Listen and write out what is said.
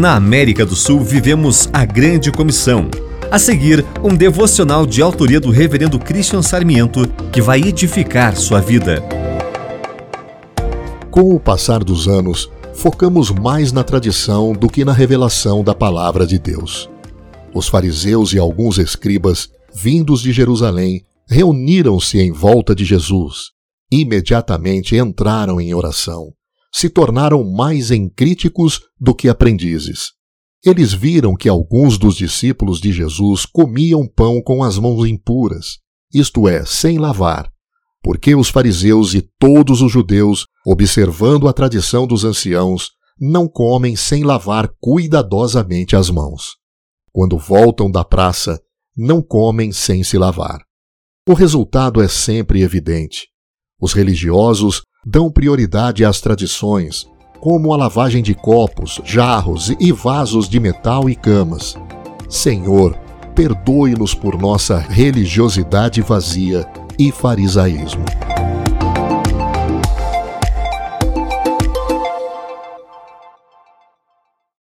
Na América do Sul vivemos a Grande Comissão. A seguir, um devocional de autoria do Reverendo Christian Sarmiento que vai edificar sua vida. Com o passar dos anos, focamos mais na tradição do que na revelação da palavra de Deus. Os fariseus e alguns escribas, vindos de Jerusalém, reuniram-se em volta de Jesus. Imediatamente entraram em oração. Se tornaram mais encríticos do que aprendizes. Eles viram que alguns dos discípulos de Jesus comiam pão com as mãos impuras, isto é, sem lavar, porque os fariseus e todos os judeus, observando a tradição dos anciãos, não comem sem lavar cuidadosamente as mãos. Quando voltam da praça, não comem sem se lavar. O resultado é sempre evidente. Os religiosos dão prioridade às tradições, como a lavagem de copos, jarros e vasos de metal e camas. Senhor, perdoe-nos por nossa religiosidade vazia e farisaísmo.